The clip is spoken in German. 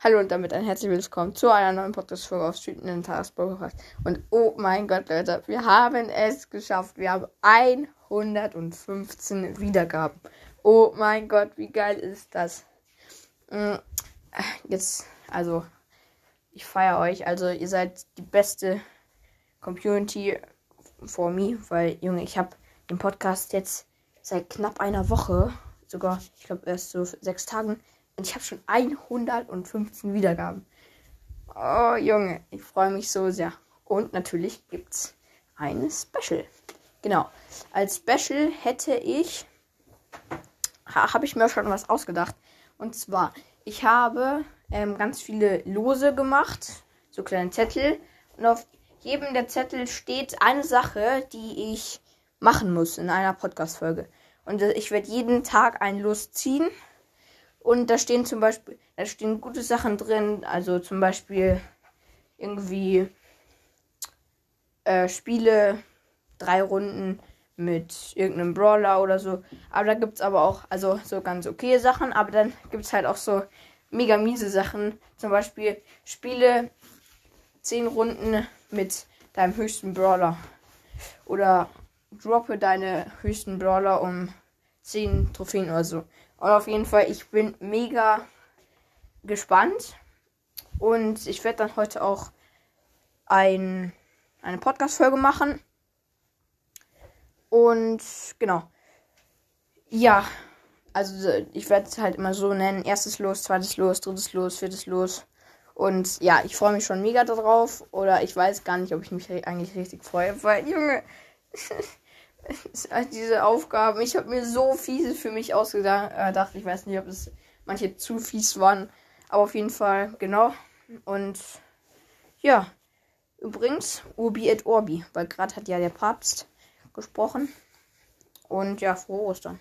Hallo und damit ein herzlich willkommen zu einer neuen Podcast-Folge auf Street Nintendo's. Und oh mein Gott, Leute, wir haben es geschafft. Wir haben 115 Wiedergaben. Oh mein Gott, wie geil ist das? Mm, jetzt, also, ich feiere euch. Also, ihr seid die beste Community for me, weil, Junge, ich habe den Podcast jetzt seit knapp einer Woche, sogar, ich glaube, erst so sechs Tagen und ich habe schon 115 Wiedergaben. Oh, Junge, ich freue mich so sehr. Und natürlich gibt es ein Special. Genau. Als Special hätte ich. Ha, habe ich mir schon was ausgedacht. Und zwar, ich habe ähm, ganz viele Lose gemacht. So kleine Zettel. Und auf jedem der Zettel steht eine Sache, die ich machen muss in einer Podcast-Folge. Und äh, ich werde jeden Tag ein Los ziehen. Und da stehen zum Beispiel, da stehen gute Sachen drin, also zum Beispiel irgendwie äh, Spiele, drei Runden mit irgendeinem Brawler oder so. Aber da gibt es aber auch, also so ganz okay Sachen, aber dann gibt es halt auch so mega miese Sachen. Zum Beispiel Spiele zehn Runden mit deinem höchsten Brawler. Oder droppe deine höchsten Brawler um 10 Trophäen oder so. Und auf jeden Fall, ich bin mega gespannt. Und ich werde dann heute auch ein, eine Podcast-Folge machen. Und genau. Ja, also ich werde es halt immer so nennen. Erstes Los, zweites Los, drittes Los, viertes Los. Und ja, ich freue mich schon mega darauf. Oder ich weiß gar nicht, ob ich mich eigentlich richtig freue. Weil, Junge, diese Aufgaben. Ich habe mir so fiese für mich ausgedacht. Ich weiß nicht, ob es manche zu fies waren. Aber auf jeden Fall, genau. Und ja. Übrigens, Urbi et Orbi. Weil gerade hat ja der Papst gesprochen. Und ja, frohe Ostern.